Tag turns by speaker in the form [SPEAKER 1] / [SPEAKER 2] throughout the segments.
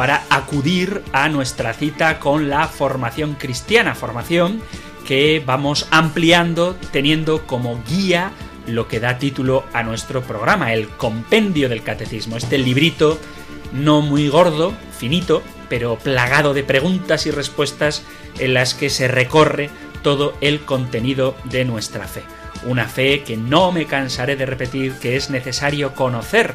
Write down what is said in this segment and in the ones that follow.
[SPEAKER 1] para acudir a nuestra cita con la formación cristiana, formación que vamos ampliando teniendo como guía lo que da título a nuestro programa, el Compendio del Catecismo, este librito no muy gordo, finito, pero plagado de preguntas y respuestas en las que se recorre todo el contenido de nuestra fe. Una fe que no me cansaré de repetir que es necesario conocer,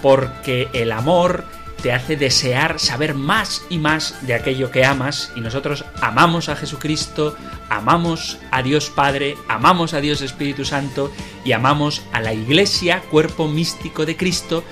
[SPEAKER 1] porque el amor te hace desear saber más y más de aquello que amas y nosotros amamos a Jesucristo, amamos a Dios Padre, amamos a Dios Espíritu Santo y amamos a la Iglesia, cuerpo místico de Cristo,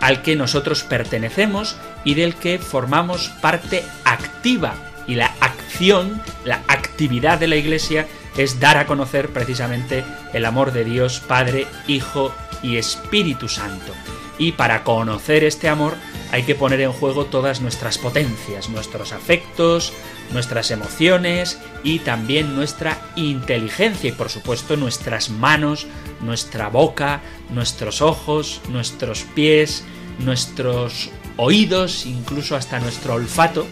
[SPEAKER 1] al que nosotros pertenecemos y del que formamos parte activa. Y la acción, la actividad de la Iglesia es dar a conocer precisamente el amor de Dios Padre, Hijo y Espíritu Santo. Y para conocer este amor hay que poner en juego todas nuestras potencias, nuestros afectos, nuestras emociones y también nuestra inteligencia y por supuesto nuestras manos, nuestra boca, nuestros ojos, nuestros pies, nuestros oídos, incluso hasta nuestro olfato,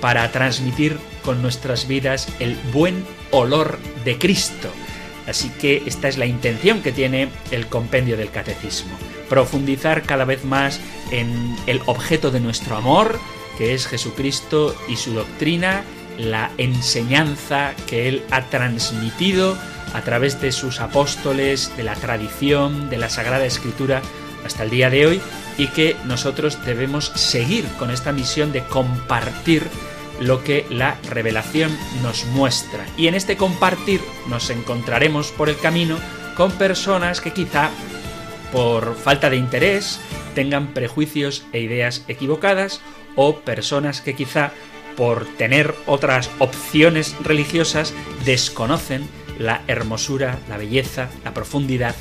[SPEAKER 1] para transmitir con nuestras vidas el buen olor de Cristo. Así que esta es la intención que tiene el compendio del catecismo. Profundizar cada vez más en el objeto de nuestro amor, que es Jesucristo y su doctrina, la enseñanza que Él ha transmitido a través de sus apóstoles, de la tradición, de la Sagrada Escritura, hasta el día de hoy, y que nosotros debemos seguir con esta misión de compartir lo que la revelación nos muestra. Y en este compartir nos encontraremos por el camino con personas que quizá por falta de interés tengan prejuicios e ideas equivocadas o personas que quizá por tener otras opciones religiosas desconocen la hermosura, la belleza, la profundidad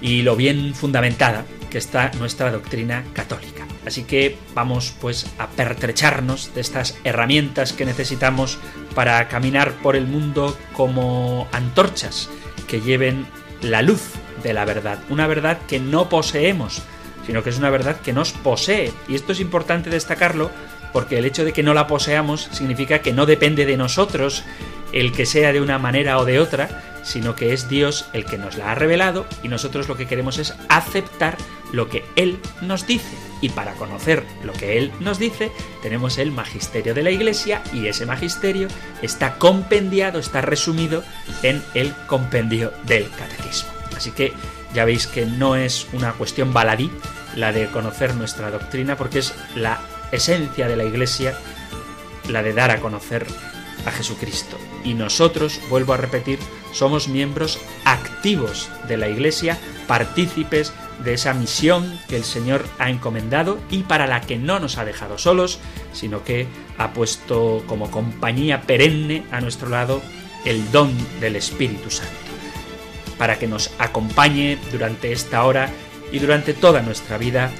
[SPEAKER 1] y lo bien fundamentada que está nuestra doctrina católica. Así que vamos pues a pertrecharnos de estas herramientas que necesitamos para caminar por el mundo como antorchas que lleven la luz de la verdad, una verdad que no poseemos, sino que es una verdad que nos posee. Y esto es importante destacarlo porque el hecho de que no la poseamos significa que no depende de nosotros el que sea de una manera o de otra, sino que es Dios el que nos la ha revelado y nosotros lo que queremos es aceptar lo que Él nos dice. Y para conocer lo que Él nos dice, tenemos el magisterio de la Iglesia y ese magisterio está compendiado, está resumido en el compendio del catecismo. Así que ya veis que no es una cuestión baladí la de conocer nuestra doctrina, porque es la esencia de la Iglesia la de dar a conocer a Jesucristo. Y nosotros, vuelvo a repetir, somos miembros activos de la Iglesia, partícipes de esa misión que el Señor ha encomendado y para la que no nos ha dejado solos, sino que ha puesto como compañía perenne a nuestro lado el don del Espíritu Santo, para que nos acompañe durante esta hora y durante toda nuestra vida,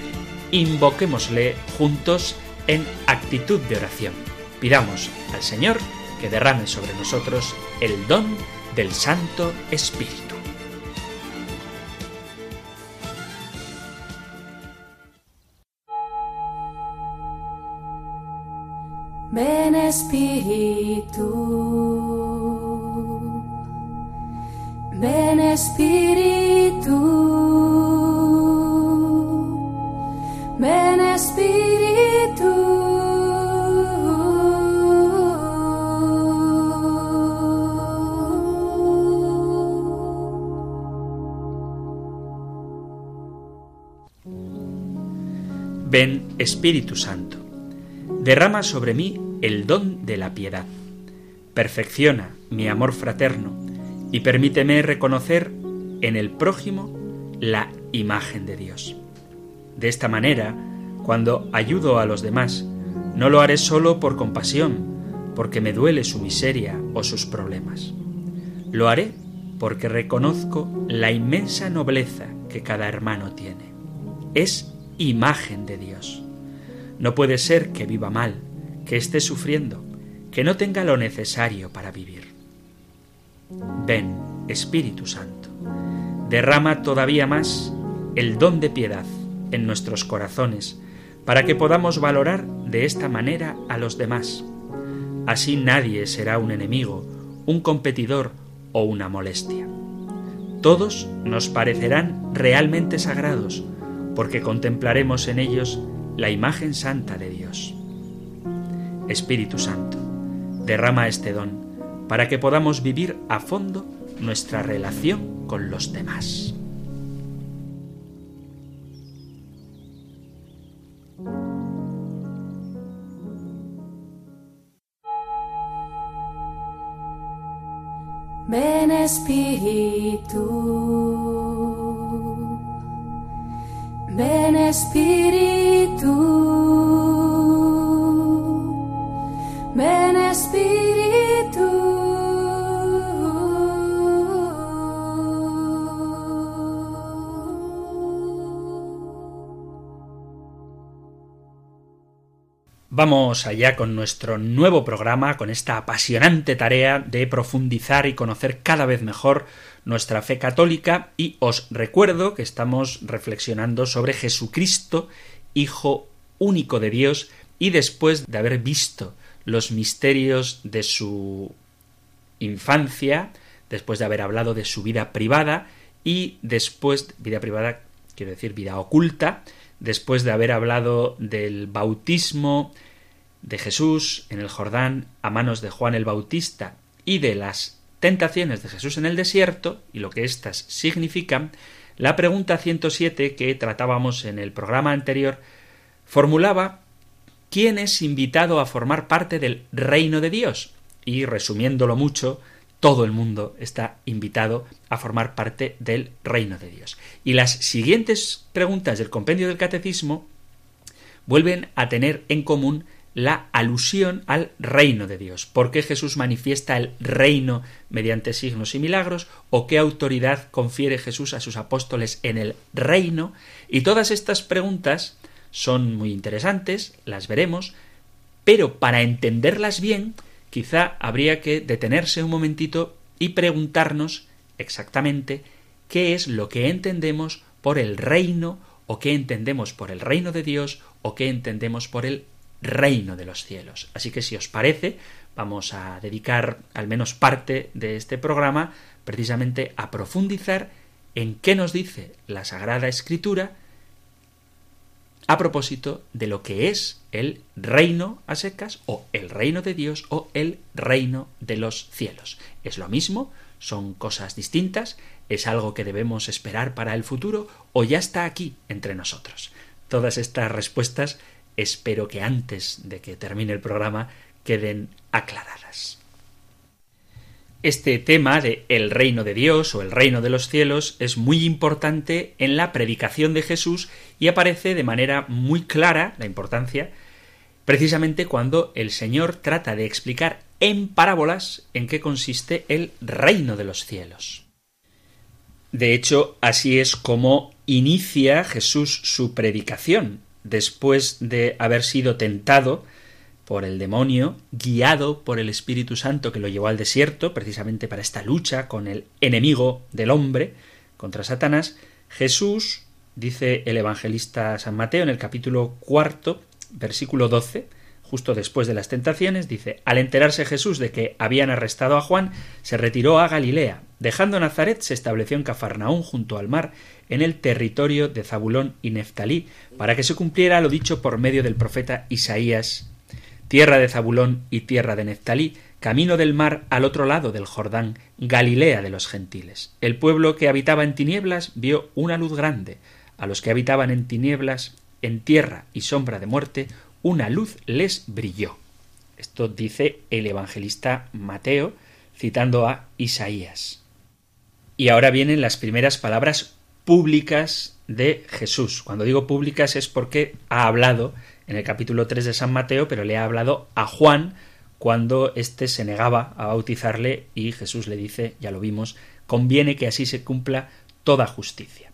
[SPEAKER 1] invoquémosle juntos en actitud de oración. Pidamos al Señor que derrame sobre nosotros el don del Santo Espíritu.
[SPEAKER 2] Ven Espíritu, ven Espíritu, ven Espíritu.
[SPEAKER 1] Ven Espíritu Santo, derrama sobre mí el don de la piedad, perfecciona mi amor fraterno y permíteme reconocer en el prójimo la imagen de Dios. De esta manera, cuando ayudo a los demás, No lo haré solo por compasión, porque me duele su miseria o sus problemas. Lo haré porque reconozco la inmensa nobleza que cada hermano tiene. Es imagen de Dios. No puede ser que viva mal, que esté sufriendo, que no tenga lo necesario para vivir. Ven, Espíritu Santo, derrama todavía más el don de piedad en nuestros corazones, para que podamos valorar de esta manera a los demás. Así nadie será un enemigo, un competidor o una molestia. Todos nos parecerán realmente sagrados, porque contemplaremos en ellos la imagen santa de Dios. Espíritu Santo, derrama este don para que podamos vivir a fondo nuestra relación con los demás.
[SPEAKER 2] Ven Espíritu, ven Espíritu, ven Espíritu.
[SPEAKER 1] Vamos allá con nuestro nuevo programa, con esta apasionante tarea de profundizar y conocer cada vez mejor nuestra fe católica. Y os recuerdo que estamos reflexionando sobre Jesucristo, Hijo único de Dios, y después de haber visto los misterios de su infancia, después de haber hablado de su vida privada y después, vida privada, quiero decir vida oculta, después de haber hablado del bautismo, de Jesús en el Jordán a manos de Juan el Bautista y de las tentaciones de Jesús en el desierto y lo que éstas significan, la pregunta 107 que tratábamos en el programa anterior formulaba ¿quién es invitado a formar parte del reino de Dios? Y resumiéndolo mucho, todo el mundo está invitado a formar parte del reino de Dios. Y las siguientes preguntas del compendio del catecismo vuelven a tener en común la alusión al reino de Dios. ¿Por qué Jesús manifiesta el reino mediante signos y milagros? ¿O qué autoridad confiere Jesús a sus apóstoles en el reino? Y todas estas preguntas son muy interesantes, las veremos, pero para entenderlas bien, quizá habría que detenerse un momentito y preguntarnos exactamente qué es lo que entendemos por el reino o qué entendemos por el reino de Dios o qué entendemos por el reino de los cielos. Así que si os parece, vamos a dedicar al menos parte de este programa precisamente a profundizar en qué nos dice la Sagrada Escritura a propósito de lo que es el reino a secas o el reino de Dios o el reino de los cielos. ¿Es lo mismo? ¿Son cosas distintas? ¿Es algo que debemos esperar para el futuro o ya está aquí entre nosotros? Todas estas respuestas espero que antes de que termine el programa queden aclaradas. Este tema de el reino de Dios o el reino de los cielos es muy importante en la predicación de Jesús y aparece de manera muy clara la importancia precisamente cuando el Señor trata de explicar en parábolas en qué consiste el reino de los cielos. De hecho, así es como inicia Jesús su predicación después de haber sido tentado por el demonio, guiado por el Espíritu Santo que lo llevó al desierto, precisamente para esta lucha con el enemigo del hombre, contra Satanás, Jesús, dice el evangelista San Mateo en el capítulo cuarto, versículo 12, justo después de las tentaciones, dice, al enterarse Jesús de que habían arrestado a Juan, se retiró a Galilea. Dejando Nazaret, se estableció en Cafarnaún junto al mar, en el territorio de Zabulón y Neftalí, para que se cumpliera lo dicho por medio del profeta Isaías. Tierra de Zabulón y tierra de Neftalí, camino del mar al otro lado del Jordán, Galilea de los gentiles. El pueblo que habitaba en tinieblas vio una luz grande. A los que habitaban en tinieblas, en tierra y sombra de muerte, una luz les brilló. Esto dice el evangelista Mateo, citando a Isaías. Y ahora vienen las primeras palabras públicas de Jesús. Cuando digo públicas es porque ha hablado en el capítulo 3 de San Mateo, pero le ha hablado a Juan cuando éste se negaba a bautizarle y Jesús le dice, ya lo vimos, conviene que así se cumpla toda justicia.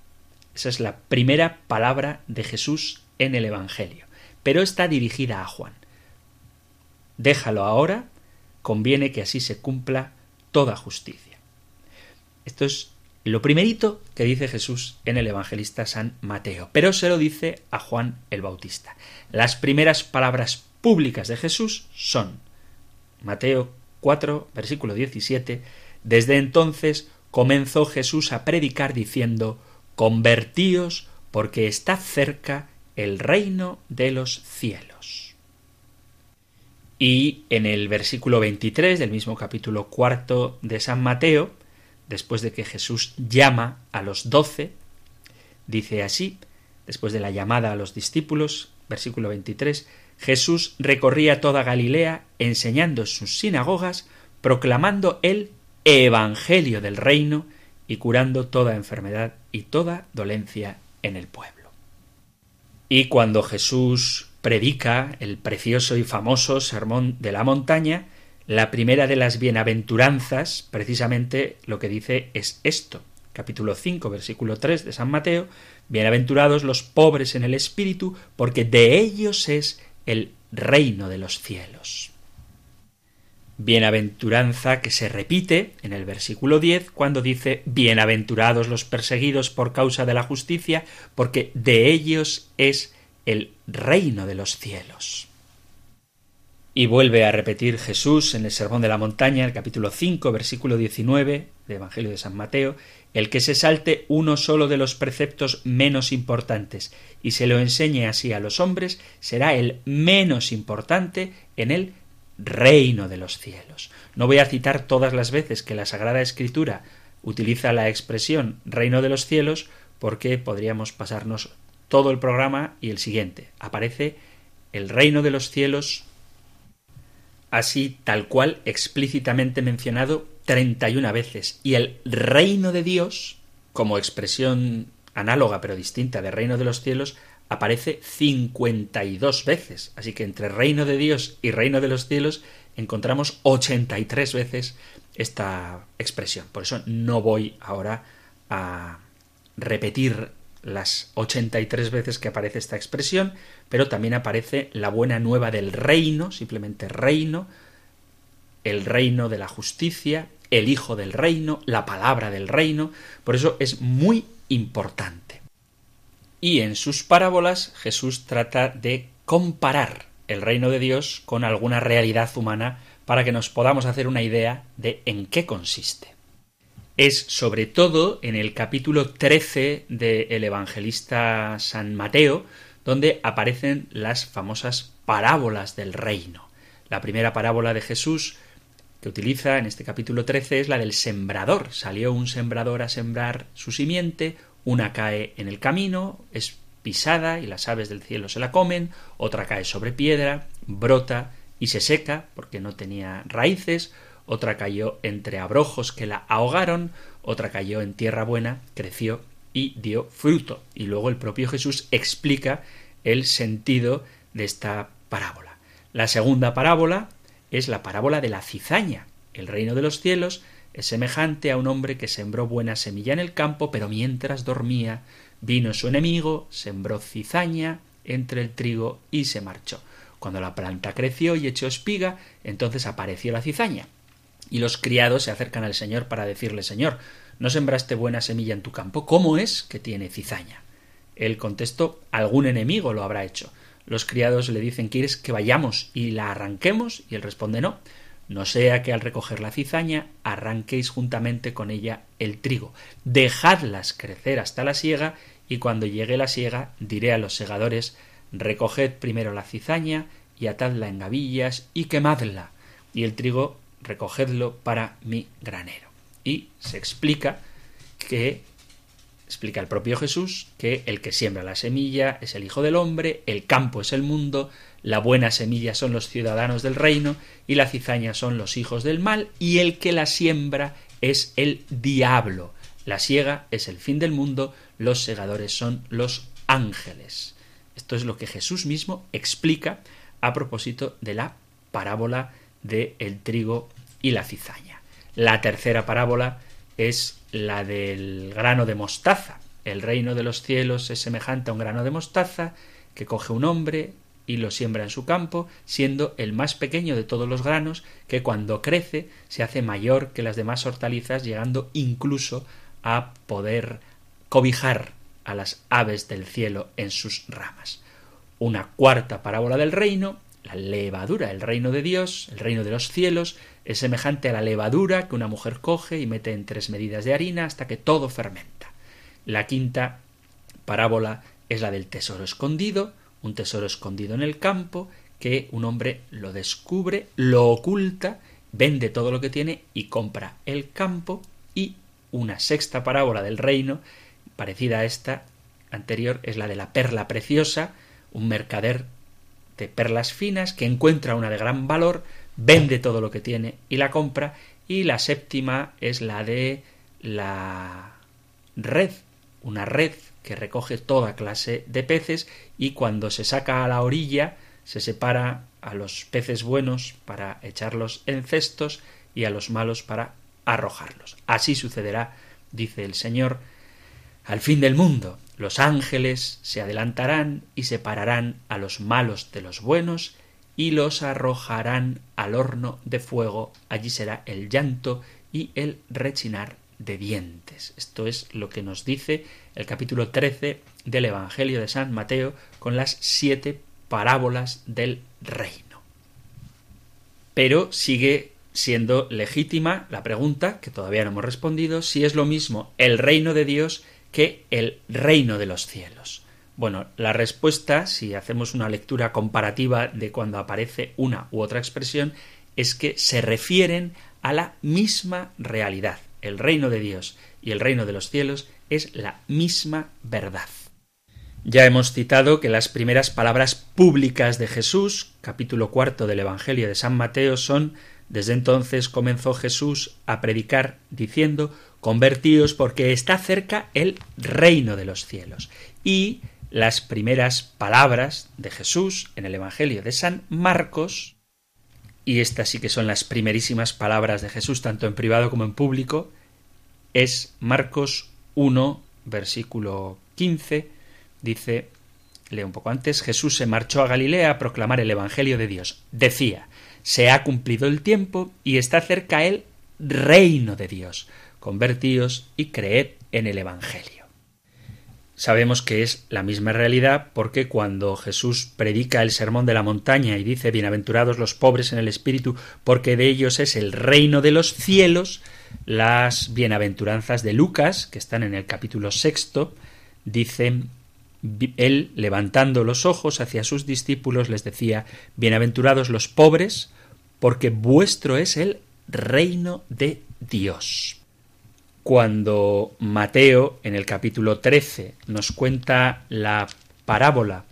[SPEAKER 1] Esa es la primera palabra de Jesús en el Evangelio, pero está dirigida a Juan. Déjalo ahora, conviene que así se cumpla toda justicia. Esto es lo primerito que dice Jesús en el evangelista San Mateo, pero se lo dice a Juan el Bautista. Las primeras palabras públicas de Jesús son Mateo 4, versículo 17, desde entonces comenzó Jesús a predicar diciendo, Convertíos porque está cerca el reino de los cielos. Y en el versículo 23 del mismo capítulo cuarto de San Mateo, después de que Jesús llama a los doce, dice así, después de la llamada a los discípulos, versículo 23, Jesús recorría toda Galilea, enseñando en sus sinagogas, proclamando el Evangelio del reino y curando toda enfermedad y toda dolencia en el pueblo. Y cuando Jesús predica el precioso y famoso Sermón de la Montaña, la primera de las bienaventuranzas, precisamente lo que dice es esto. Capítulo 5, versículo 3 de San Mateo, Bienaventurados los pobres en el espíritu, porque de ellos es el reino de los cielos. Bienaventuranza que se repite en el versículo 10 cuando dice Bienaventurados los perseguidos por causa de la justicia, porque de ellos es el reino de los cielos. Y vuelve a repetir Jesús en el Sermón de la Montaña, el capítulo 5, versículo 19 del Evangelio de San Mateo, el que se salte uno solo de los preceptos menos importantes y se lo enseñe así a los hombres, será el menos importante en el reino de los cielos. No voy a citar todas las veces que la Sagrada Escritura utiliza la expresión reino de los cielos, porque podríamos pasarnos todo el programa y el siguiente. Aparece el reino de los cielos así tal cual explícitamente mencionado 31 veces. Y el reino de Dios, como expresión análoga pero distinta de reino de los cielos, aparece 52 veces. Así que entre reino de Dios y reino de los cielos encontramos 83 veces esta expresión. Por eso no voy ahora a repetir las 83 veces que aparece esta expresión, pero también aparece la buena nueva del reino, simplemente reino, el reino de la justicia, el hijo del reino, la palabra del reino, por eso es muy importante. Y en sus parábolas Jesús trata de comparar el reino de Dios con alguna realidad humana para que nos podamos hacer una idea de en qué consiste es sobre todo en el capítulo 13 del evangelista San Mateo, donde aparecen las famosas parábolas del reino. La primera parábola de Jesús que utiliza en este capítulo 13 es la del sembrador. Salió un sembrador a sembrar su simiente, una cae en el camino, es pisada y las aves del cielo se la comen, otra cae sobre piedra, brota y se seca porque no tenía raíces, otra cayó entre abrojos que la ahogaron, otra cayó en tierra buena, creció y dio fruto. Y luego el propio Jesús explica el sentido de esta parábola. La segunda parábola es la parábola de la cizaña. El reino de los cielos es semejante a un hombre que sembró buena semilla en el campo, pero mientras dormía vino su enemigo, sembró cizaña entre el trigo y se marchó. Cuando la planta creció y echó espiga, entonces apareció la cizaña. Y los criados se acercan al Señor para decirle Señor, ¿no sembraste buena semilla en tu campo? ¿Cómo es que tiene cizaña? Él contestó algún enemigo lo habrá hecho. Los criados le dicen ¿Quieres que vayamos y la arranquemos? Y él responde no. No sea que al recoger la cizaña arranquéis juntamente con ella el trigo. Dejadlas crecer hasta la siega y cuando llegue la siega diré a los segadores recoged primero la cizaña y atadla en gavillas y quemadla y el trigo recogedlo para mi granero. Y se explica que explica el propio Jesús que el que siembra la semilla es el Hijo del Hombre, el campo es el mundo, la buena semilla son los ciudadanos del reino y la cizaña son los hijos del mal y el que la siembra es el diablo. La siega es el fin del mundo, los segadores son los ángeles. Esto es lo que Jesús mismo explica a propósito de la parábola del el trigo y la cizaña. La tercera parábola es la del grano de mostaza. El reino de los cielos es semejante a un grano de mostaza que coge un hombre y lo siembra en su campo, siendo el más pequeño de todos los granos, que cuando crece se hace mayor que las demás hortalizas, llegando incluso a poder cobijar a las aves del cielo en sus ramas. Una cuarta parábola del reino, la levadura, el reino de Dios, el reino de los cielos, es semejante a la levadura que una mujer coge y mete en tres medidas de harina hasta que todo fermenta. La quinta parábola es la del tesoro escondido, un tesoro escondido en el campo, que un hombre lo descubre, lo oculta, vende todo lo que tiene y compra el campo y una sexta parábola del reino, parecida a esta anterior, es la de la perla preciosa, un mercader de perlas finas que encuentra una de gran valor, vende todo lo que tiene y la compra, y la séptima es la de la red, una red que recoge toda clase de peces y cuando se saca a la orilla se separa a los peces buenos para echarlos en cestos y a los malos para arrojarlos. Así sucederá, dice el Señor, al fin del mundo. Los ángeles se adelantarán y separarán a los malos de los buenos y los arrojarán al horno de fuego. Allí será el llanto y el rechinar de dientes. Esto es lo que nos dice el capítulo 13 del Evangelio de San Mateo con las siete parábolas del reino. Pero sigue siendo legítima la pregunta, que todavía no hemos respondido, si es lo mismo el reino de Dios que el reino de los cielos. Bueno, la respuesta, si hacemos una lectura comparativa de cuando aparece una u otra expresión, es que se refieren a la misma realidad. El reino de Dios y el reino de los cielos es la misma verdad. Ya hemos citado que las primeras palabras públicas de Jesús, capítulo cuarto del Evangelio de San Mateo, son desde entonces comenzó Jesús a predicar diciendo Convertíos porque está cerca el reino de los cielos. Y las primeras palabras de Jesús en el Evangelio de San Marcos, y estas sí que son las primerísimas palabras de Jesús tanto en privado como en público, es Marcos 1, versículo 15, dice, leo un poco antes, Jesús se marchó a Galilea a proclamar el Evangelio de Dios. Decía, se ha cumplido el tiempo y está cerca el reino de Dios. Convertíos y creed en el Evangelio. Sabemos que es la misma realidad porque cuando Jesús predica el sermón de la montaña y dice Bienaventurados los pobres en el espíritu, porque de ellos es el reino de los cielos, las bienaventuranzas de Lucas, que están en el capítulo sexto, dicen él, levantando los ojos hacia sus discípulos, les decía Bienaventurados los pobres, porque vuestro es el reino de Dios. Cuando Mateo, en el capítulo 13, nos cuenta la parábola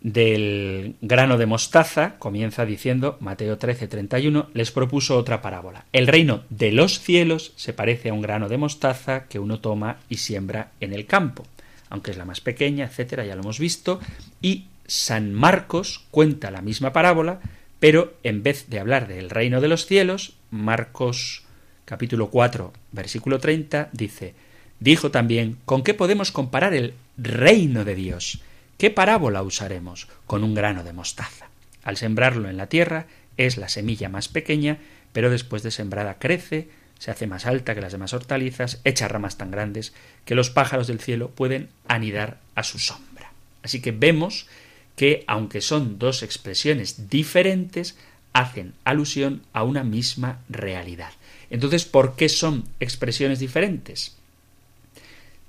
[SPEAKER 1] del grano de mostaza, comienza diciendo Mateo 13, 31, les propuso otra parábola. El reino de los cielos se parece a un grano de mostaza que uno toma y siembra en el campo aunque es la más pequeña, etcétera, ya lo hemos visto, y San Marcos cuenta la misma parábola, pero en vez de hablar del reino de los cielos, Marcos capítulo 4, versículo 30 dice, dijo también, ¿con qué podemos comparar el reino de Dios? ¿Qué parábola usaremos? Con un grano de mostaza. Al sembrarlo en la tierra es la semilla más pequeña, pero después de sembrada crece, se hace más alta que las demás hortalizas, echa ramas tan grandes que los pájaros del cielo pueden anidar a su sombra. Así que vemos que, aunque son dos expresiones diferentes, hacen alusión a una misma realidad. Entonces, ¿por qué son expresiones diferentes?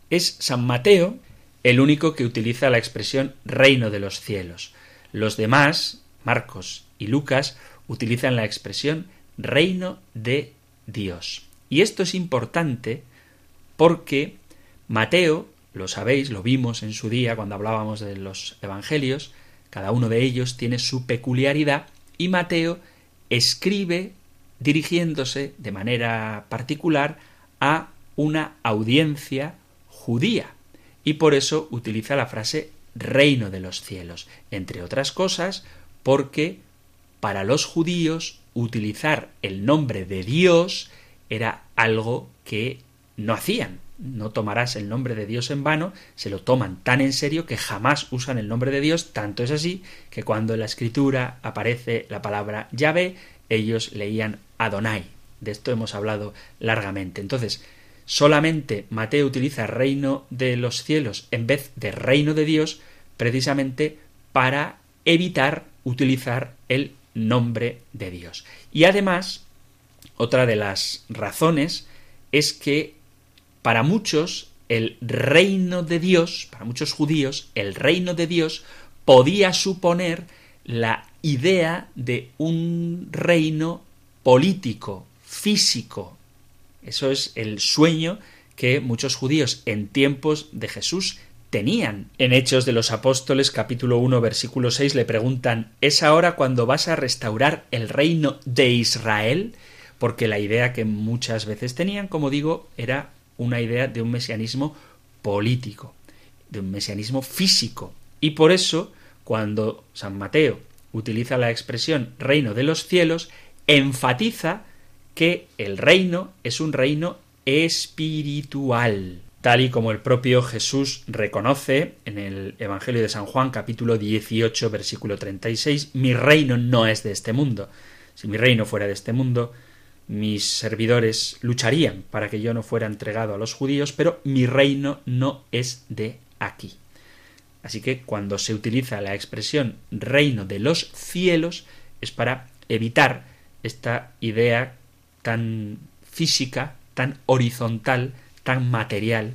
[SPEAKER 1] Es San Mateo el único que utiliza la expresión reino de los cielos. Los demás, Marcos y Lucas, utilizan la expresión reino de Dios. Y esto es importante porque Mateo, lo sabéis, lo vimos en su día cuando hablábamos de los Evangelios, cada uno de ellos tiene su peculiaridad y Mateo escribe dirigiéndose de manera particular a una audiencia judía y por eso utiliza la frase reino de los cielos, entre otras cosas porque para los judíos utilizar el nombre de Dios era algo que no hacían. No tomarás el nombre de Dios en vano, se lo toman tan en serio que jamás usan el nombre de Dios, tanto es así que cuando en la escritura aparece la palabra Yahvé, ellos leían Adonai. De esto hemos hablado largamente. Entonces, solamente Mateo utiliza reino de los cielos en vez de reino de Dios, precisamente para evitar utilizar el nombre de Dios. Y además, otra de las razones es que para muchos el reino de Dios, para muchos judíos, el reino de Dios podía suponer la idea de un reino político, físico. Eso es el sueño que muchos judíos en tiempos de Jesús tenían. En Hechos de los Apóstoles capítulo 1 versículo 6 le preguntan ¿Es ahora cuando vas a restaurar el reino de Israel? Porque la idea que muchas veces tenían, como digo, era una idea de un mesianismo político, de un mesianismo físico. Y por eso, cuando San Mateo utiliza la expresión reino de los cielos, enfatiza que el reino es un reino espiritual tal y como el propio Jesús reconoce en el Evangelio de San Juan capítulo 18 versículo 36, mi reino no es de este mundo. Si mi reino fuera de este mundo, mis servidores lucharían para que yo no fuera entregado a los judíos, pero mi reino no es de aquí. Así que cuando se utiliza la expresión reino de los cielos es para evitar esta idea tan física, tan horizontal, tan material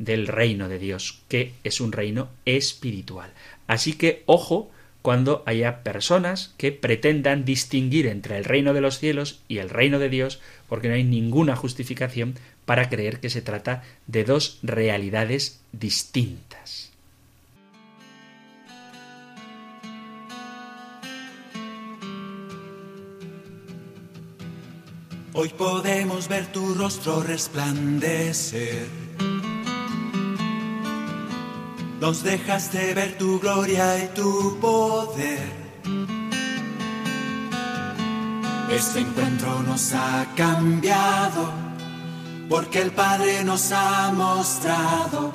[SPEAKER 1] del reino de Dios, que es un reino espiritual. Así que ojo cuando haya personas que pretendan distinguir entre el reino de los cielos y el reino de Dios, porque no hay ninguna justificación para creer que se trata de dos realidades distintas.
[SPEAKER 3] Hoy podemos ver tu rostro resplandecer. Nos dejaste ver tu gloria y tu poder. Este encuentro nos ha cambiado porque el Padre nos ha mostrado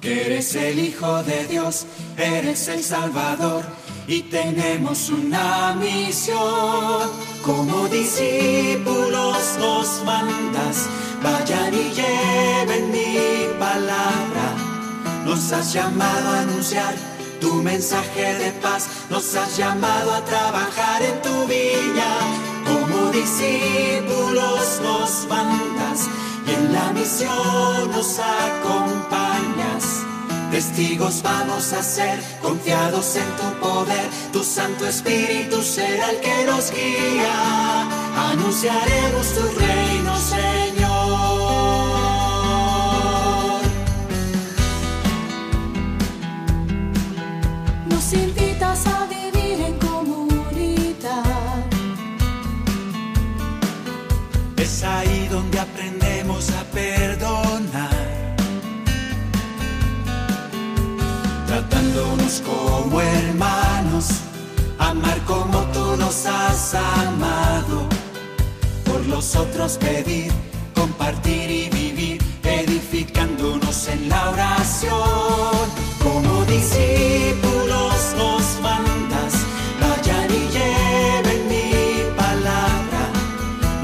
[SPEAKER 3] que eres el Hijo de Dios, eres el Salvador y tenemos una misión. Como discípulos nos mandas, vayan y lleven mi palabra. Nos has llamado a anunciar tu mensaje de paz, nos has llamado a trabajar en tu viña. Como discípulos nos mandas y en la misión nos acompañas. Testigos vamos a ser, confiados en tu poder, tu Santo Espíritu será el que nos guía. Anunciaremos tu reino, Señor.
[SPEAKER 2] Nos invitas a vivir en comunidad.
[SPEAKER 3] Es ahí donde Como hermanos, amar como tú nos has amado. Por los otros pedir, compartir y vivir, edificándonos en la oración. Como discípulos nos mandas, vayan y lleven mi palabra.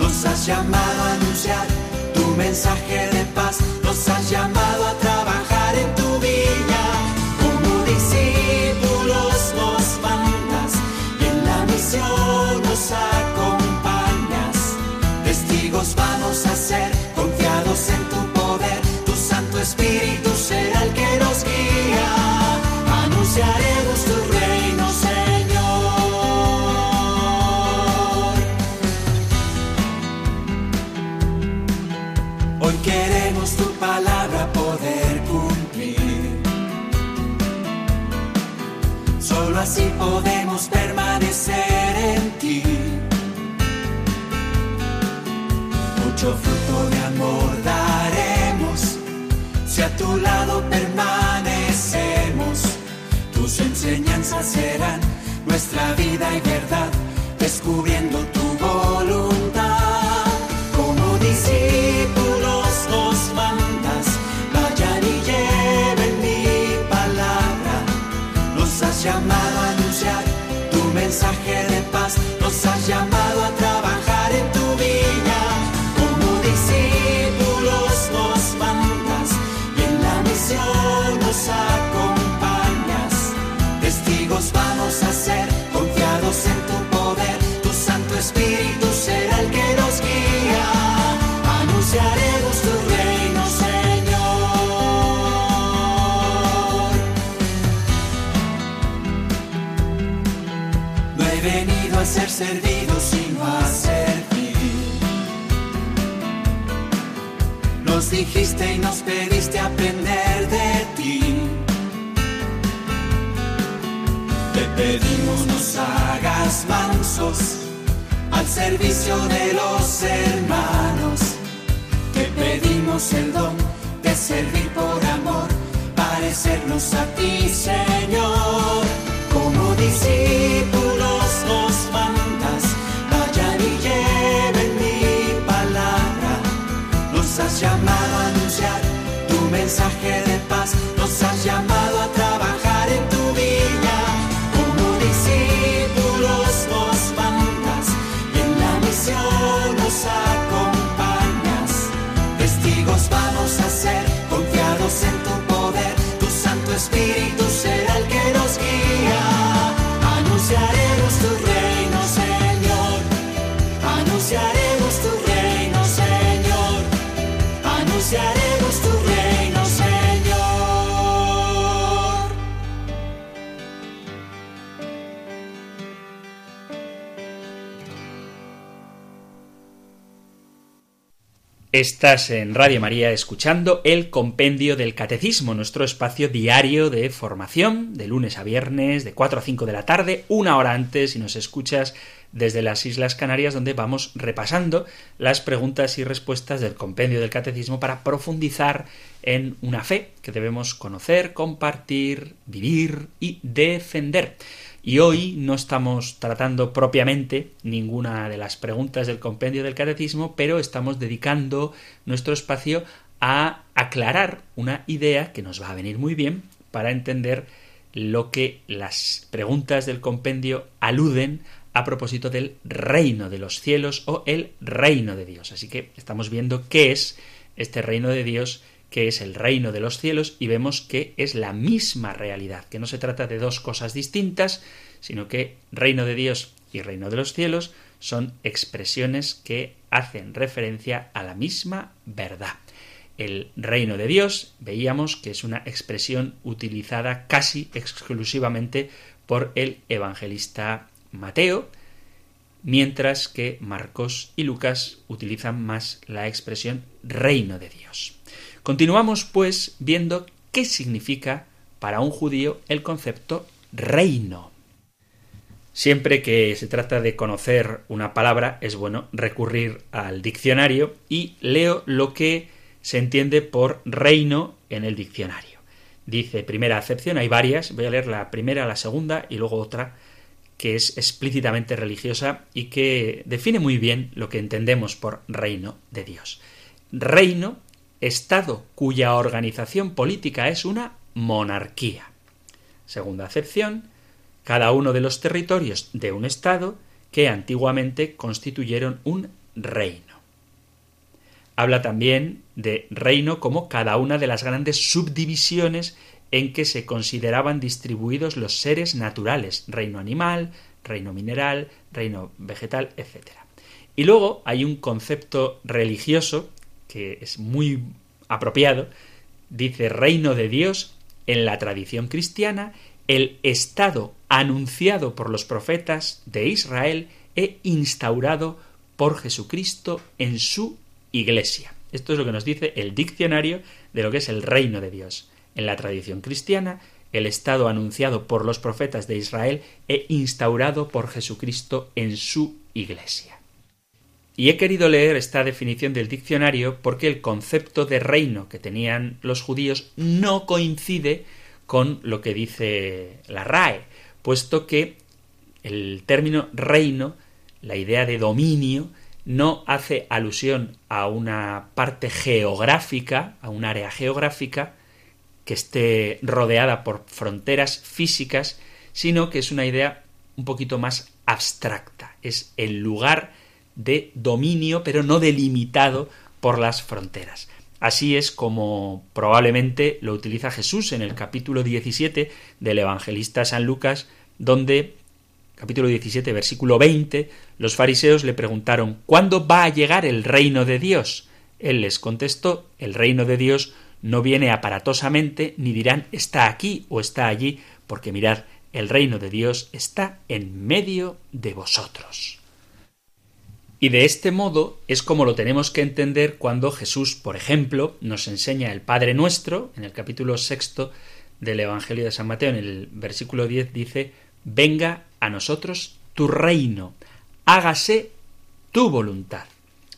[SPEAKER 3] Nos has llamado a anunciar tu mensaje de paz, podemos permanecer en ti. Mucho fruto de amor daremos si a tu lado permanecemos. tus enseñanzas serán nuestra vida y verdad, descubriendo tu ser servido, sino a servir. Nos dijiste y nos pediste aprender de ti. Te pedimos nos hagas mansos al servicio de los hermanos. Te pedimos el don de servir por amor, parecernos a ti, Señor. Como discípulos mensaje de paz, nos has llamado a trabajar en tu viña. Como discípulos nos mandas y en la misión nos acompañas. Testigos vamos a ser, confiados en tu poder, tu Santo Espíritu
[SPEAKER 1] Estás en Radio María escuchando el Compendio del Catecismo, nuestro espacio diario de formación, de lunes a viernes, de 4 a 5 de la tarde, una hora antes, si nos escuchas desde las Islas Canarias, donde vamos repasando las preguntas y respuestas del Compendio del Catecismo para profundizar en una fe que debemos conocer, compartir, vivir y defender. Y hoy no estamos tratando propiamente ninguna de las preguntas del compendio del catecismo, pero estamos dedicando nuestro espacio a aclarar una idea que nos va a venir muy bien para entender lo que las preguntas del compendio aluden a propósito del reino de los cielos o el reino de Dios. Así que estamos viendo qué es este reino de Dios que es el reino de los cielos y vemos que es la misma realidad, que no se trata de dos cosas distintas, sino que reino de Dios y reino de los cielos son expresiones que hacen referencia a la misma verdad. El reino de Dios veíamos que es una expresión utilizada casi exclusivamente por el evangelista Mateo, mientras que Marcos y Lucas utilizan más la expresión reino de Dios. Continuamos, pues, viendo qué significa para un judío el concepto reino. Siempre que se trata de conocer una palabra es bueno recurrir al diccionario y leo lo que se entiende por reino en el diccionario. Dice primera acepción, hay varias, voy a leer la primera, la segunda y luego otra que es explícitamente religiosa y que define muy bien lo que entendemos por reino de Dios. Reino Estado cuya organización política es una monarquía. Segunda acepción, cada uno de los territorios de un Estado que antiguamente constituyeron un reino. Habla también de reino como cada una de las grandes subdivisiones en que se consideraban distribuidos los seres naturales, reino animal, reino mineral, reino vegetal, etc. Y luego hay un concepto religioso que es muy apropiado, dice reino de Dios en la tradición cristiana, el Estado anunciado por los profetas de Israel e instaurado por Jesucristo en su iglesia. Esto es lo que nos dice el diccionario de lo que es el reino de Dios. En la tradición cristiana, el Estado anunciado por los profetas de Israel e instaurado por Jesucristo en su iglesia. Y he querido leer esta definición del diccionario porque el concepto de reino que tenían los judíos no coincide con lo que dice la RAE, puesto que el término reino, la idea de dominio, no hace alusión a una parte geográfica, a un área geográfica que esté rodeada por fronteras físicas, sino que es una idea un poquito más abstracta. Es el lugar de dominio, pero no delimitado por las fronteras. Así es como probablemente lo utiliza Jesús en el capítulo 17 del evangelista San Lucas, donde capítulo 17, versículo 20, los fariseos le preguntaron ¿Cuándo va a llegar el reino de Dios? Él les contestó El reino de Dios no viene aparatosamente, ni dirán está aquí o está allí, porque mirad, el reino de Dios está en medio de vosotros. Y de este modo es como lo tenemos que entender cuando Jesús, por ejemplo, nos enseña el Padre Nuestro, en el capítulo sexto del Evangelio de San Mateo, en el versículo 10 dice, venga a nosotros tu reino, hágase tu voluntad.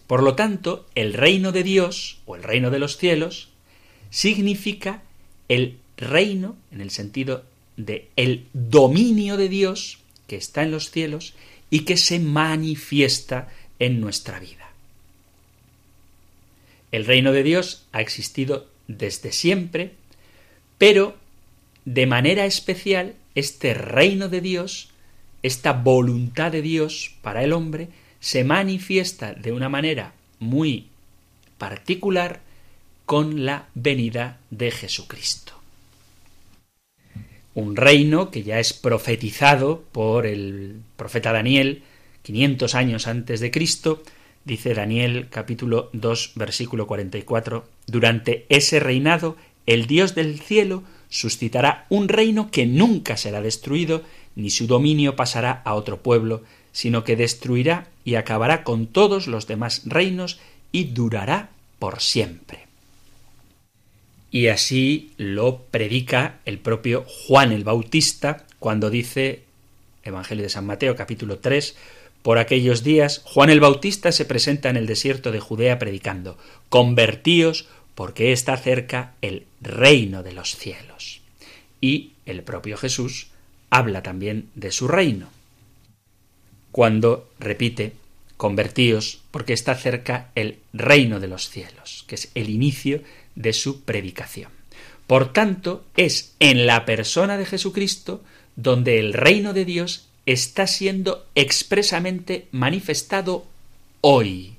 [SPEAKER 1] Por lo tanto, el reino de Dios, o el reino de los cielos, significa el reino, en el sentido de el dominio de Dios que está en los cielos y que se manifiesta en nuestra vida. El reino de Dios ha existido desde siempre, pero de manera especial este reino de Dios esta voluntad de Dios para el hombre se manifiesta de una manera muy particular con la venida de Jesucristo. Un reino que ya es profetizado por el profeta Daniel 500 años antes de Cristo, dice Daniel capítulo 2 versículo 44, durante ese reinado el Dios del cielo suscitará un reino que nunca será destruido ni su dominio pasará a otro pueblo, sino que destruirá y acabará con todos los demás reinos y durará por siempre. Y así lo predica el propio Juan el Bautista cuando dice Evangelio de San Mateo capítulo 3 por aquellos días Juan el Bautista se presenta en el desierto de Judea predicando Convertíos porque está cerca el reino de los cielos. Y el propio Jesús habla también de su reino. Cuando repite, convertíos porque está cerca el reino de los cielos, que es el inicio de su predicación. Por tanto, es en la persona de Jesucristo donde el reino de Dios está siendo expresamente manifestado hoy.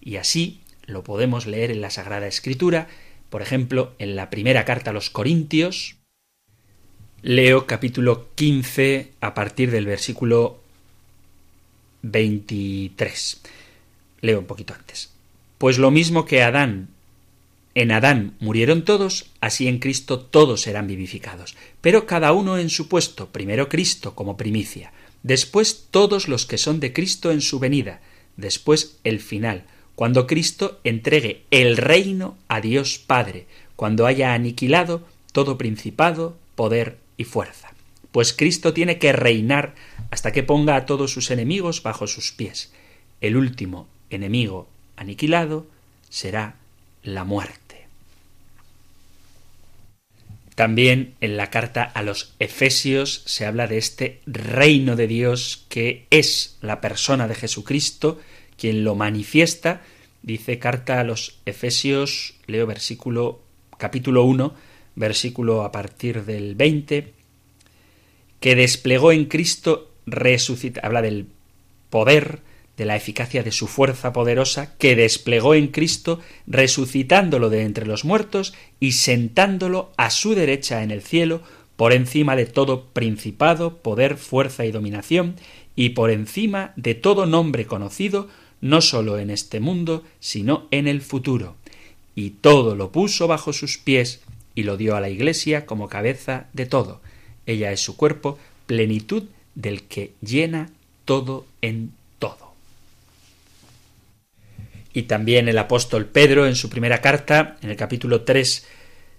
[SPEAKER 1] Y así lo podemos leer en la Sagrada Escritura, por ejemplo, en la primera carta a los Corintios, Leo capítulo 15 a partir del versículo 23. Leo un poquito antes. Pues lo mismo que Adán, en Adán murieron todos, así en Cristo todos serán vivificados, pero cada uno en su puesto, primero Cristo como primicia, después todos los que son de Cristo en su venida, después el final, cuando Cristo entregue el reino a Dios Padre, cuando haya aniquilado todo principado, poder y fuerza. Pues Cristo tiene que reinar hasta que ponga a todos sus enemigos bajo sus pies. El último enemigo aniquilado será la muerte. También en la carta a los Efesios se habla de este reino de Dios que es la persona de Jesucristo, quien lo manifiesta. Dice carta a los Efesios, leo versículo capítulo 1, versículo a partir del 20, que desplegó en Cristo resucita, habla del poder, de la eficacia de su fuerza poderosa, que desplegó en Cristo, resucitándolo de entre los muertos y sentándolo a su derecha en el cielo, por encima de todo principado, poder, fuerza y dominación, y por encima de todo nombre conocido, no sólo en este mundo, sino en el futuro. Y todo lo puso bajo sus pies, y lo dio a la Iglesia como cabeza de todo. Ella es su cuerpo, plenitud del que llena todo en. Y también el apóstol Pedro en su primera carta, en el capítulo 3,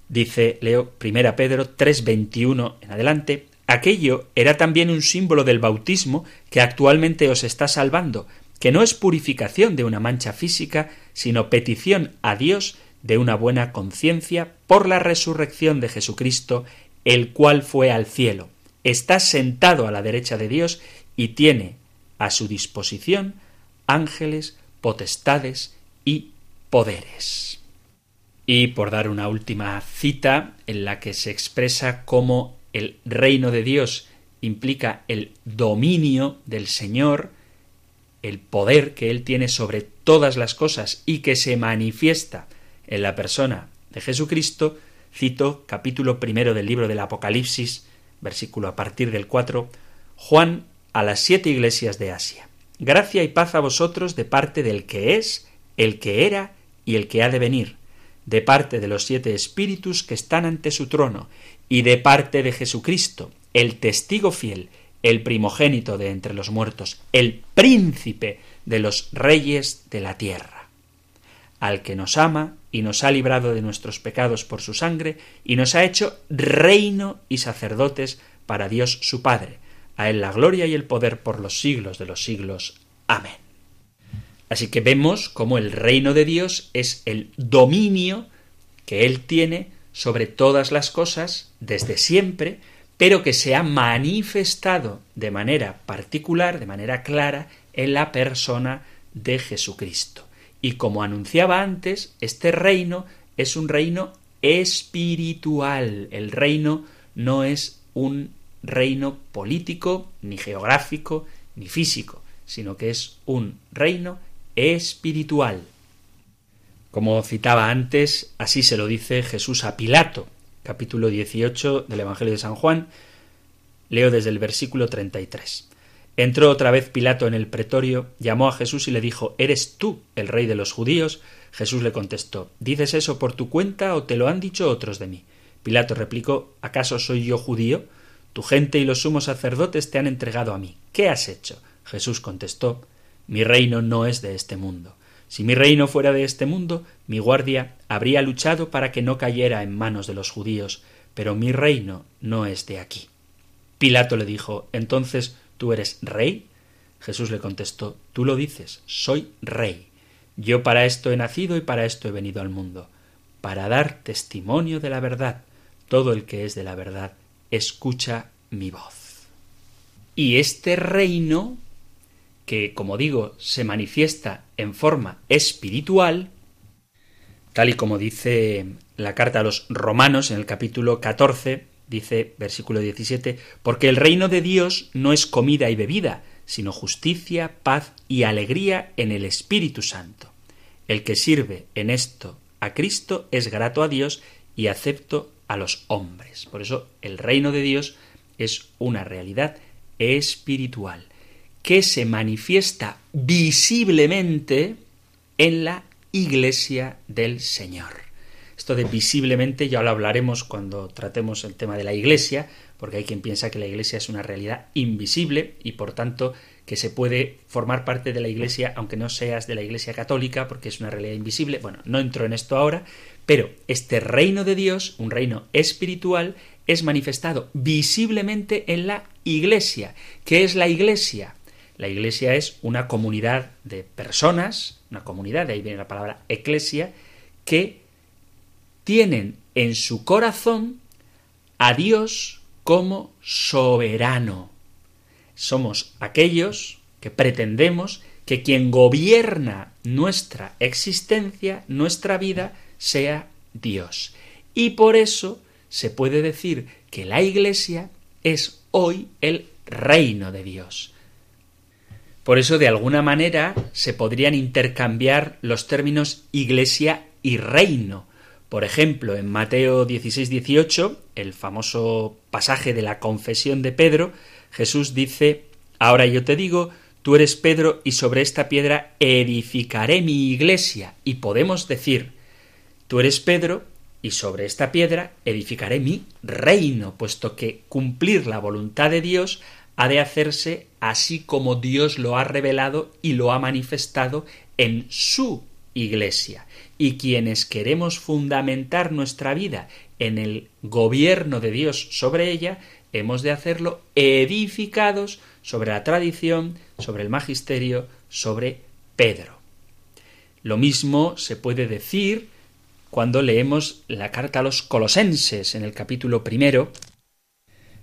[SPEAKER 1] dice, leo, primera Pedro 3.21 en adelante, aquello era también un símbolo del bautismo que actualmente os está salvando, que no es purificación de una mancha física, sino petición a Dios de una buena conciencia por la resurrección de Jesucristo el cual fue al cielo, está sentado a la derecha de Dios y tiene a su disposición ángeles, potestades y poderes. Y por dar una última cita en la que se expresa cómo el reino de Dios implica el dominio del Señor, el poder que Él tiene sobre todas las cosas y que se manifiesta en la persona de Jesucristo, cito capítulo primero del libro del Apocalipsis, versículo a partir del 4, Juan a las siete iglesias de Asia. Gracia y paz a vosotros de parte del que es, el que era y el que ha de venir, de parte de los siete espíritus que están ante su trono, y de parte de Jesucristo, el testigo fiel, el primogénito de entre los muertos, el príncipe de los reyes de la tierra, al que nos ama y nos ha librado de nuestros pecados por su sangre, y nos ha hecho reino y sacerdotes para Dios su Padre. A él la gloria y el poder por los siglos de los siglos. Amén. Así que vemos cómo el reino de Dios es el dominio que Él tiene sobre todas las cosas desde siempre, pero que se ha manifestado de manera particular, de manera clara, en la persona de Jesucristo. Y como anunciaba antes, este reino es un reino espiritual. El reino no es un reino político, ni geográfico, ni físico, sino que es un reino espiritual. Como citaba antes, así se lo dice Jesús a Pilato, capítulo 18 del Evangelio de San Juan, leo desde el versículo 33. Entró otra vez Pilato en el pretorio, llamó a Jesús y le dijo ¿Eres tú el rey de los judíos? Jesús le contestó ¿Dices eso por tu cuenta o te lo han dicho otros de mí? Pilato replicó ¿Acaso soy yo judío? Tu gente y los sumos sacerdotes te han entregado a mí. ¿Qué has hecho? Jesús contestó Mi reino no es de este mundo. Si mi reino fuera de este mundo, mi guardia habría luchado para que no cayera en manos de los judíos, pero mi reino no es de aquí. Pilato le dijo Entonces ¿Tú eres rey? Jesús le contestó Tú lo dices, soy rey. Yo para esto he nacido y para esto he venido al mundo, para dar testimonio de la verdad. Todo el que es de la verdad escucha mi voz. Y este reino, que como digo, se manifiesta en forma espiritual, tal y como dice la carta a los romanos en el capítulo 14, dice versículo 17, porque el reino de Dios no es comida y bebida, sino justicia, paz y alegría en el Espíritu Santo. El que sirve en esto a Cristo es grato a Dios y acepto a los hombres. Por eso el reino de Dios es una realidad espiritual que se manifiesta visiblemente en la iglesia del Señor. Esto de visiblemente ya lo hablaremos cuando tratemos el tema de la Iglesia, porque hay quien piensa que la Iglesia es una realidad invisible y por tanto que se puede formar parte de la Iglesia aunque no seas de la Iglesia católica, porque es una realidad invisible. Bueno, no entro en esto ahora, pero este reino de Dios, un reino espiritual, es manifestado visiblemente en la Iglesia. ¿Qué es la Iglesia? La Iglesia es una comunidad de personas, una comunidad, de ahí viene la palabra eclesia, que tienen en su corazón a Dios como soberano. Somos aquellos que pretendemos que quien gobierna nuestra existencia, nuestra vida, sea Dios. Y por eso se puede decir que la Iglesia es hoy el reino de Dios. Por eso, de alguna manera, se podrían intercambiar los términos Iglesia y reino, por ejemplo, en Mateo 16, 18, el famoso pasaje de la confesión de Pedro, Jesús dice, Ahora yo te digo, tú eres Pedro y sobre esta piedra edificaré mi iglesia. Y podemos decir, tú eres Pedro y sobre esta piedra edificaré mi reino, puesto que cumplir la voluntad de Dios ha de hacerse así como Dios lo ha revelado y lo ha manifestado en su iglesia y quienes queremos fundamentar nuestra vida en el gobierno de Dios sobre ella, hemos de hacerlo edificados sobre la tradición, sobre el magisterio, sobre Pedro. Lo mismo se puede decir cuando leemos la carta a los colosenses en el capítulo primero,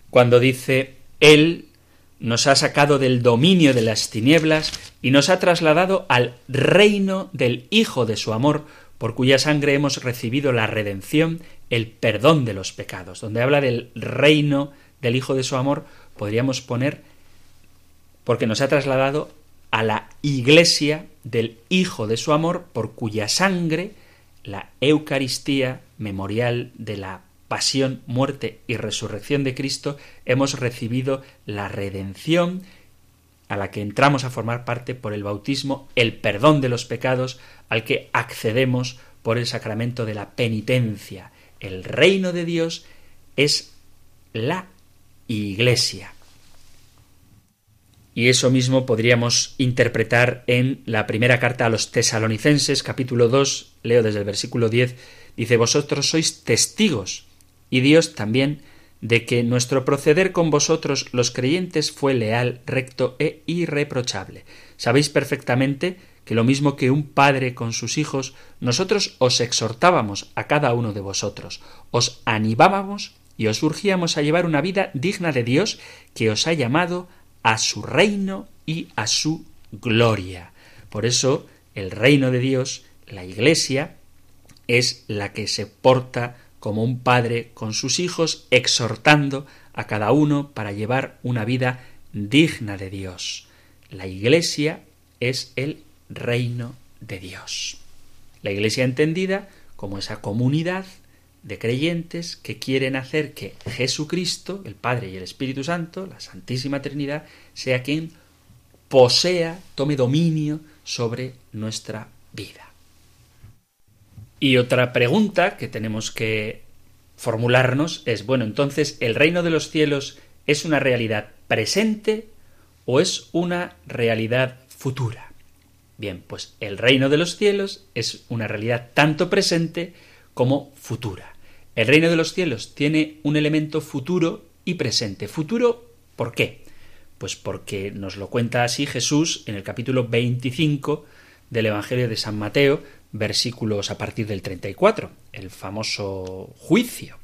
[SPEAKER 1] cuando dice, Él nos ha sacado del dominio de las tinieblas y nos ha trasladado al reino del Hijo de su amor, por cuya sangre hemos recibido la redención, el perdón de los pecados. Donde habla del reino del Hijo de su amor, podríamos poner porque nos ha trasladado a la iglesia del Hijo de su amor, por cuya sangre la Eucaristía memorial de la pasión, muerte y resurrección de Cristo, hemos recibido la redención a la que entramos a formar parte por el bautismo, el perdón de los pecados, al que accedemos por el sacramento de la penitencia. El reino de Dios es la iglesia. Y eso mismo podríamos interpretar en la primera carta a los tesalonicenses, capítulo 2, leo desde el versículo 10, dice, Vosotros sois testigos, y Dios también, de que nuestro proceder con vosotros los creyentes fue leal, recto e irreprochable. Sabéis perfectamente que lo mismo que un padre con sus hijos, nosotros os exhortábamos a cada uno de vosotros, os animábamos y os urgíamos a llevar una vida digna de Dios que os ha llamado a su reino y a su gloria. Por eso el reino de Dios, la Iglesia, es la que se porta como un padre con sus hijos, exhortando a cada uno para llevar una vida digna de Dios. La Iglesia es el reino de Dios. La Iglesia entendida como esa comunidad de creyentes que quieren hacer que Jesucristo, el Padre y el Espíritu Santo, la Santísima Trinidad, sea quien posea, tome dominio sobre nuestra vida. Y otra pregunta que tenemos que formularnos es, bueno, entonces, ¿el reino de los cielos es una realidad presente o es una realidad futura? Bien, pues el reino de los cielos es una realidad tanto presente como futura. El reino de los cielos tiene un elemento futuro y presente. Futuro, ¿por qué? Pues porque nos lo cuenta así Jesús en el capítulo 25 del Evangelio de San Mateo, versículos a partir del 34, el famoso juicio.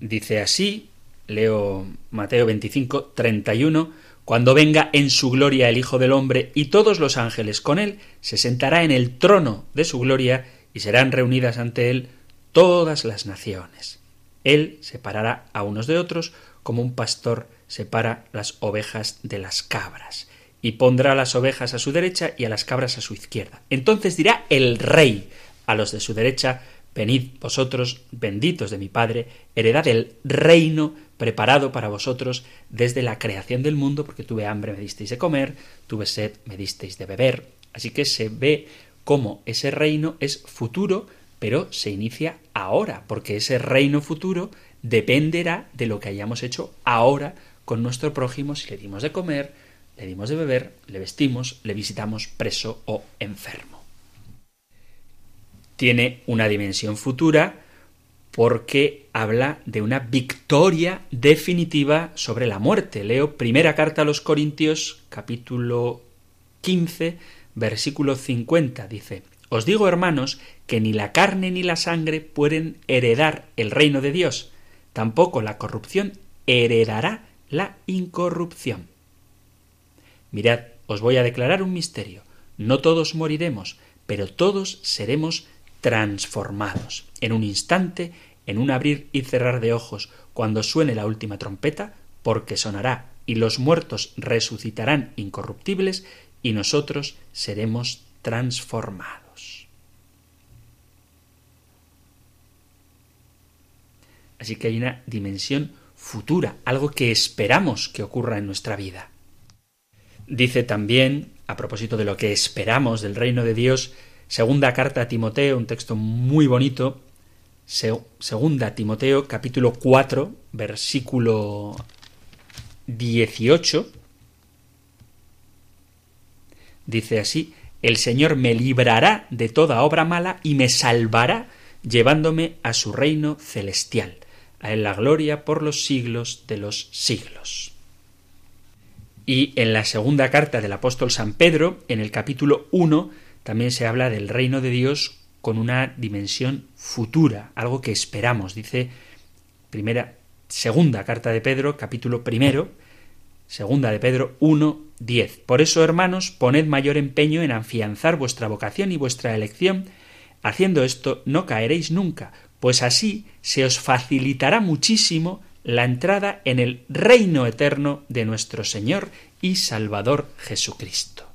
[SPEAKER 1] Dice así, leo Mateo 25, 31, cuando venga en su gloria el Hijo del Hombre y todos los ángeles con él, se sentará en el trono de su gloria y serán reunidas ante él todas las naciones. Él separará a unos de otros como un pastor separa las ovejas de las cabras y pondrá las ovejas a su derecha y a las cabras a su izquierda. Entonces dirá el rey a los de su derecha, venid vosotros, benditos de mi Padre, heredad el reino preparado para vosotros desde la creación del mundo, porque tuve hambre, me disteis de comer, tuve sed, me disteis de beber. Así que se ve cómo ese reino es futuro, pero se inicia ahora, porque ese reino futuro dependerá de lo que hayamos hecho ahora con nuestro prójimo, si le dimos de comer, le dimos de beber, le vestimos, le visitamos preso o enfermo. Tiene una dimensión futura porque habla de una victoria definitiva sobre la muerte. Leo primera carta a los Corintios capítulo 15 versículo 50 dice Os digo hermanos que ni la carne ni la sangre pueden heredar el reino de Dios, tampoco la corrupción heredará la incorrupción. Mirad, os voy a declarar un misterio. No todos moriremos, pero todos seremos transformados. En un instante, en un abrir y cerrar de ojos, cuando suene la última trompeta, porque sonará, y los muertos resucitarán incorruptibles, y nosotros seremos transformados. Así que hay una dimensión futura, algo que esperamos que ocurra en nuestra vida. Dice también, a propósito de lo que esperamos del reino de Dios, segunda carta a Timoteo, un texto muy bonito, segunda Timoteo, capítulo 4, versículo 18, dice así, el Señor me librará de toda obra mala y me salvará llevándome a su reino celestial, a él la gloria por los siglos de los siglos. Y en la segunda carta del apóstol San Pedro, en el capítulo 1, también se habla del reino de Dios con una dimensión futura, algo que esperamos. Dice primera segunda carta de Pedro, capítulo primero, segunda de Pedro 1, 10. Por eso, hermanos, poned mayor empeño en afianzar vuestra vocación y vuestra elección. Haciendo esto no caeréis nunca, pues así se os facilitará muchísimo la entrada en el reino eterno de nuestro Señor y Salvador Jesucristo.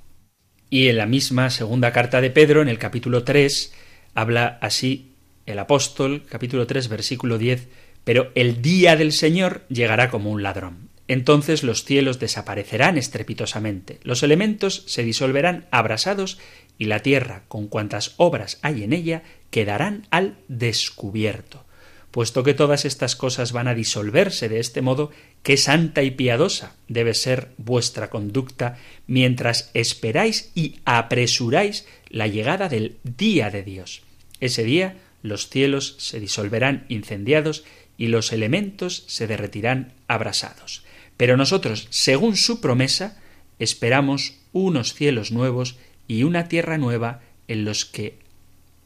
[SPEAKER 1] Y en la misma segunda carta de Pedro, en el capítulo 3, habla así el apóstol, capítulo 3, versículo 10, pero el día del Señor llegará como un ladrón. Entonces los cielos desaparecerán estrepitosamente, los elementos se disolverán abrasados y la tierra, con cuantas obras hay en ella, quedarán al descubierto. Puesto que todas estas cosas van a disolverse de este modo, qué santa y piadosa debe ser vuestra conducta mientras esperáis y apresuráis la llegada del día de Dios. Ese día los cielos se disolverán incendiados y los elementos se derretirán abrasados. Pero nosotros, según su promesa, esperamos unos cielos nuevos y una tierra nueva en los que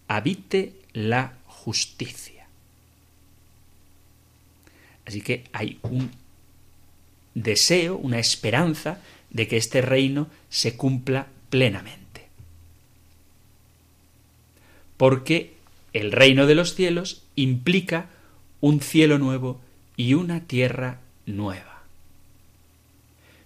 [SPEAKER 1] habite la justicia. Así que hay un deseo, una esperanza de que este reino se cumpla plenamente. Porque el reino de los cielos implica un cielo nuevo y una tierra nueva.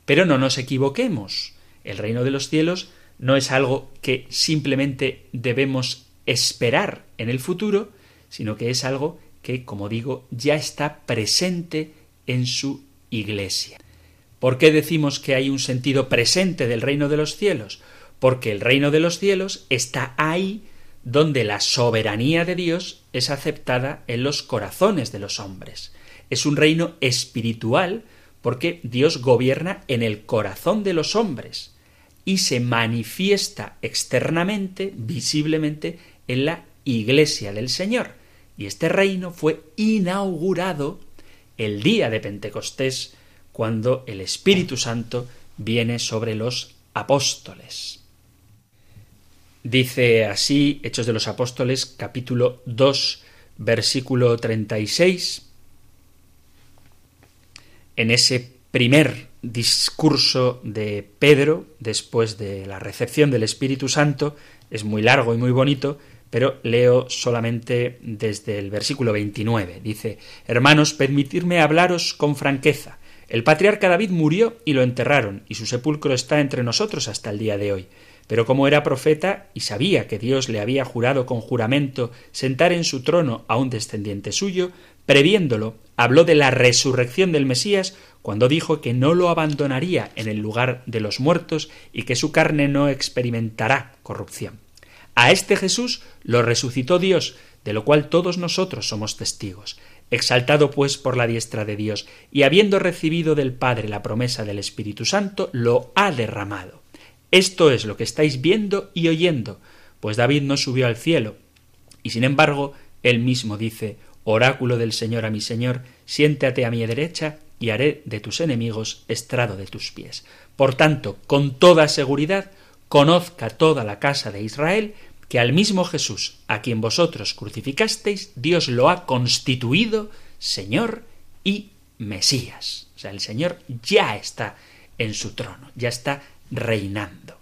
[SPEAKER 1] Pero no nos equivoquemos. El reino de los cielos no es algo que simplemente debemos esperar en el futuro, sino que es algo que, como digo, ya está presente en su iglesia. ¿Por qué decimos que hay un sentido presente del reino de los cielos? Porque el reino de los cielos está ahí donde la soberanía de Dios es aceptada en los corazones de los hombres. Es un reino espiritual porque Dios gobierna en el corazón de los hombres y se manifiesta externamente, visiblemente, en la iglesia del Señor. Y este reino fue inaugurado el día de Pentecostés, cuando el Espíritu Santo viene sobre los apóstoles. Dice así Hechos de los Apóstoles capítulo 2 versículo 36 en ese primer discurso de Pedro después de la recepción del Espíritu Santo es muy largo y muy bonito, pero leo solamente desde el versículo 29. Dice, Hermanos, permitidme hablaros con franqueza. El patriarca David murió y lo enterraron, y su sepulcro está entre nosotros hasta el día de hoy. Pero como era profeta y sabía que Dios le había jurado con juramento sentar en su trono a un descendiente suyo, previéndolo, habló de la resurrección del Mesías cuando dijo que no lo abandonaría en el lugar de los muertos y que su carne no experimentará corrupción. A este Jesús lo resucitó Dios, de lo cual todos nosotros somos testigos. Exaltado pues por la diestra de Dios, y habiendo recibido del Padre la promesa del Espíritu Santo, lo ha derramado. Esto es lo que estáis viendo y oyendo, pues David no subió al cielo, y sin embargo él mismo dice, Oráculo del Señor a mi Señor, siéntate a mi derecha y haré de tus enemigos estrado de tus pies. Por tanto, con toda seguridad, conozca toda la casa de Israel que al mismo Jesús, a quien vosotros crucificasteis, Dios lo ha constituido Señor y Mesías. O sea, el Señor ya está en su trono, ya está reinando.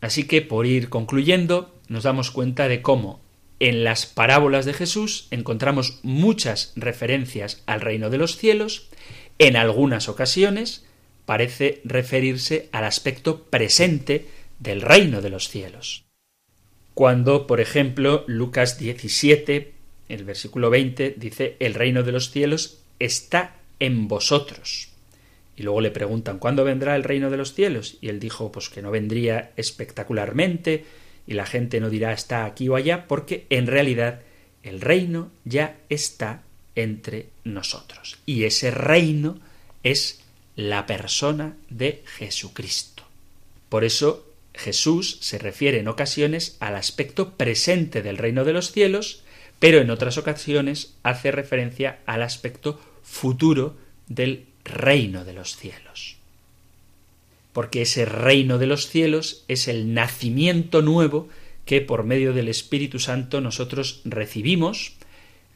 [SPEAKER 1] Así que, por ir concluyendo, nos damos cuenta de cómo en las parábolas de Jesús encontramos muchas referencias al reino de los cielos, en algunas ocasiones parece referirse al aspecto presente del reino de los cielos. Cuando, por ejemplo, Lucas 17, el versículo 20, dice, el reino de los cielos está en vosotros. Y luego le preguntan, ¿cuándo vendrá el reino de los cielos? Y él dijo, pues que no vendría espectacularmente, y la gente no dirá está aquí o allá, porque en realidad el reino ya está entre nosotros. Y ese reino es la persona de Jesucristo. Por eso Jesús se refiere en ocasiones al aspecto presente del reino de los cielos, pero en otras ocasiones hace referencia al aspecto futuro del reino de los cielos. Porque ese reino de los cielos es el nacimiento nuevo que por medio del Espíritu Santo nosotros recibimos,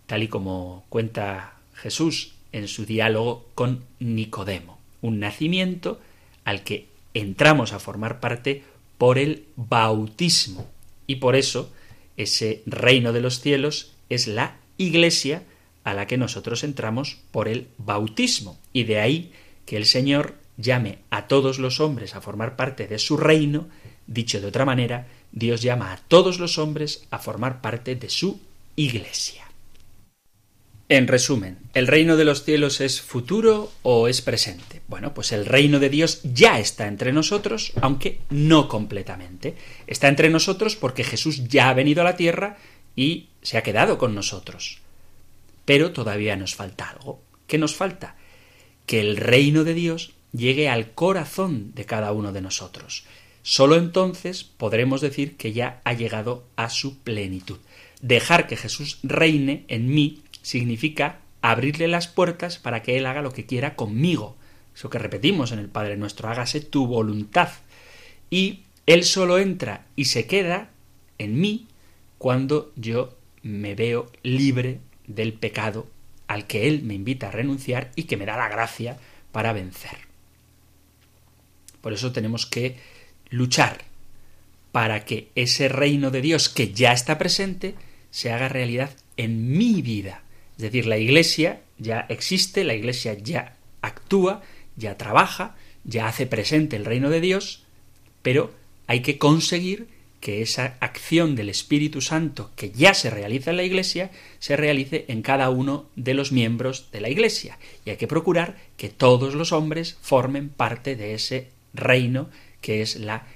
[SPEAKER 1] tal y como cuenta Jesús en su diálogo con Nicodemo. Un nacimiento al que entramos a formar parte por el bautismo. Y por eso ese reino de los cielos es la iglesia a la que nosotros entramos por el bautismo. Y de ahí que el Señor llame a todos los hombres a formar parte de su reino, dicho de otra manera, Dios llama a todos los hombres a formar parte de su iglesia. En resumen, ¿el reino de los cielos es futuro o es presente? Bueno, pues el reino de Dios ya está entre nosotros, aunque no completamente. Está entre nosotros porque Jesús ya ha venido a la tierra y se ha quedado con nosotros. Pero todavía nos falta algo. ¿Qué nos falta? Que el reino de Dios llegue al corazón de cada uno de nosotros. Solo entonces podremos decir que ya ha llegado a su plenitud. Dejar que Jesús reine en mí significa abrirle las puertas para que Él haga lo que quiera conmigo. Eso que repetimos en el Padre nuestro, hágase tu voluntad. Y Él solo entra y se queda en mí cuando yo me veo libre del pecado al que Él me invita a renunciar y que me da la gracia para vencer. Por eso tenemos que luchar para que ese reino de Dios que ya está presente se haga realidad en mi vida. Es decir, la Iglesia ya existe, la Iglesia ya actúa, ya trabaja, ya hace presente el reino de Dios, pero hay que conseguir que esa acción del Espíritu Santo que ya se realiza en la Iglesia se realice en cada uno de los miembros de la Iglesia. Y hay que procurar que todos los hombres formen parte de ese reino que es la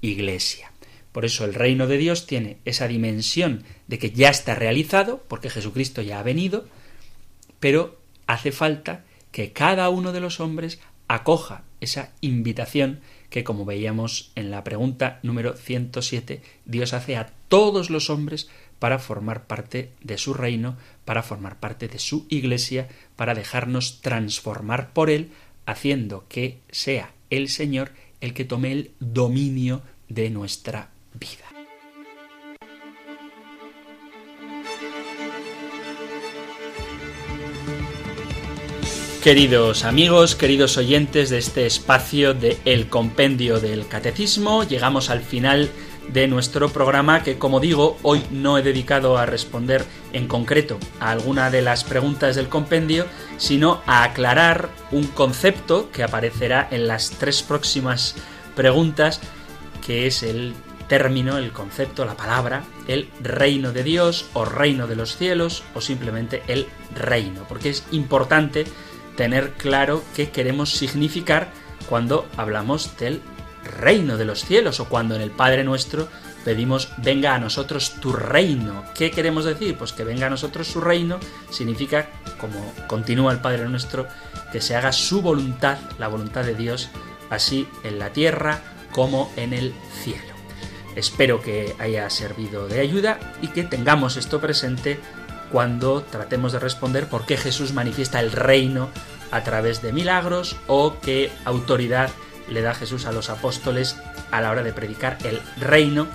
[SPEAKER 1] Iglesia. Por eso el reino de Dios tiene esa dimensión de que ya está realizado, porque Jesucristo ya ha venido, pero hace falta que cada uno de los hombres acoja esa invitación que, como veíamos en la pregunta número 107, Dios hace a todos los hombres para formar parte de su reino, para formar parte de su iglesia, para dejarnos transformar por Él, haciendo que sea el Señor el que tome el dominio de nuestra vida. Queridos amigos, queridos oyentes de este espacio de El Compendio del Catecismo, llegamos al final de nuestro programa que, como digo, hoy no he dedicado a responder en concreto a alguna de las preguntas del compendio, sino a aclarar un concepto que aparecerá en las tres próximas preguntas, que es el término, el concepto, la palabra, el reino de Dios o reino de los cielos o simplemente el reino, porque es importante tener claro qué queremos significar cuando hablamos del reino de los cielos o cuando en el Padre nuestro pedimos venga a nosotros tu reino. ¿Qué queremos decir? Pues que venga a nosotros su reino significa, como continúa el Padre nuestro, que se haga su voluntad, la voluntad de Dios, así en la tierra como en el cielo. Espero que haya servido de ayuda y que tengamos esto presente cuando tratemos de responder por qué Jesús manifiesta el reino a través de milagros o qué autoridad le da Jesús a los apóstoles a la hora de predicar el reino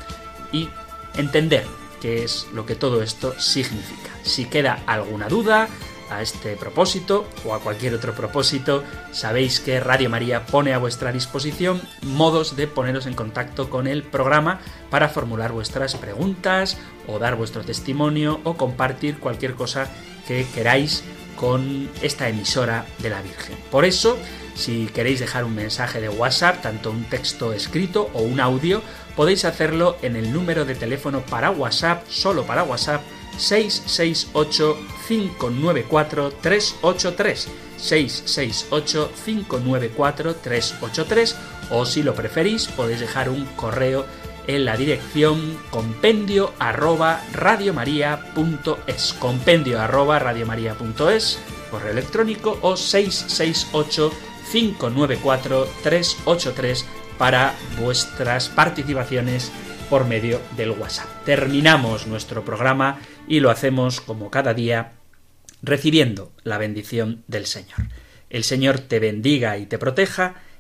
[SPEAKER 1] y entender qué es lo que todo esto significa. Si queda alguna duda a este propósito o a cualquier otro propósito, sabéis que Radio María pone a vuestra disposición modos de poneros en contacto con el programa para formular vuestras preguntas o dar vuestro testimonio o compartir cualquier cosa que queráis con esta emisora de la Virgen. Por eso, si queréis dejar un mensaje de WhatsApp, tanto un texto escrito o un audio, podéis hacerlo en el número de teléfono para WhatsApp, solo para WhatsApp, 668-594-383. 668-594-383 o si lo preferís podéis dejar un correo en la dirección compendio arroba radiomaria.es compendio arroba radiomaria.es correo electrónico o 668 594 383 para vuestras participaciones por medio del WhatsApp. Terminamos nuestro programa y lo hacemos como cada día recibiendo la bendición del Señor. El Señor te bendiga y te proteja,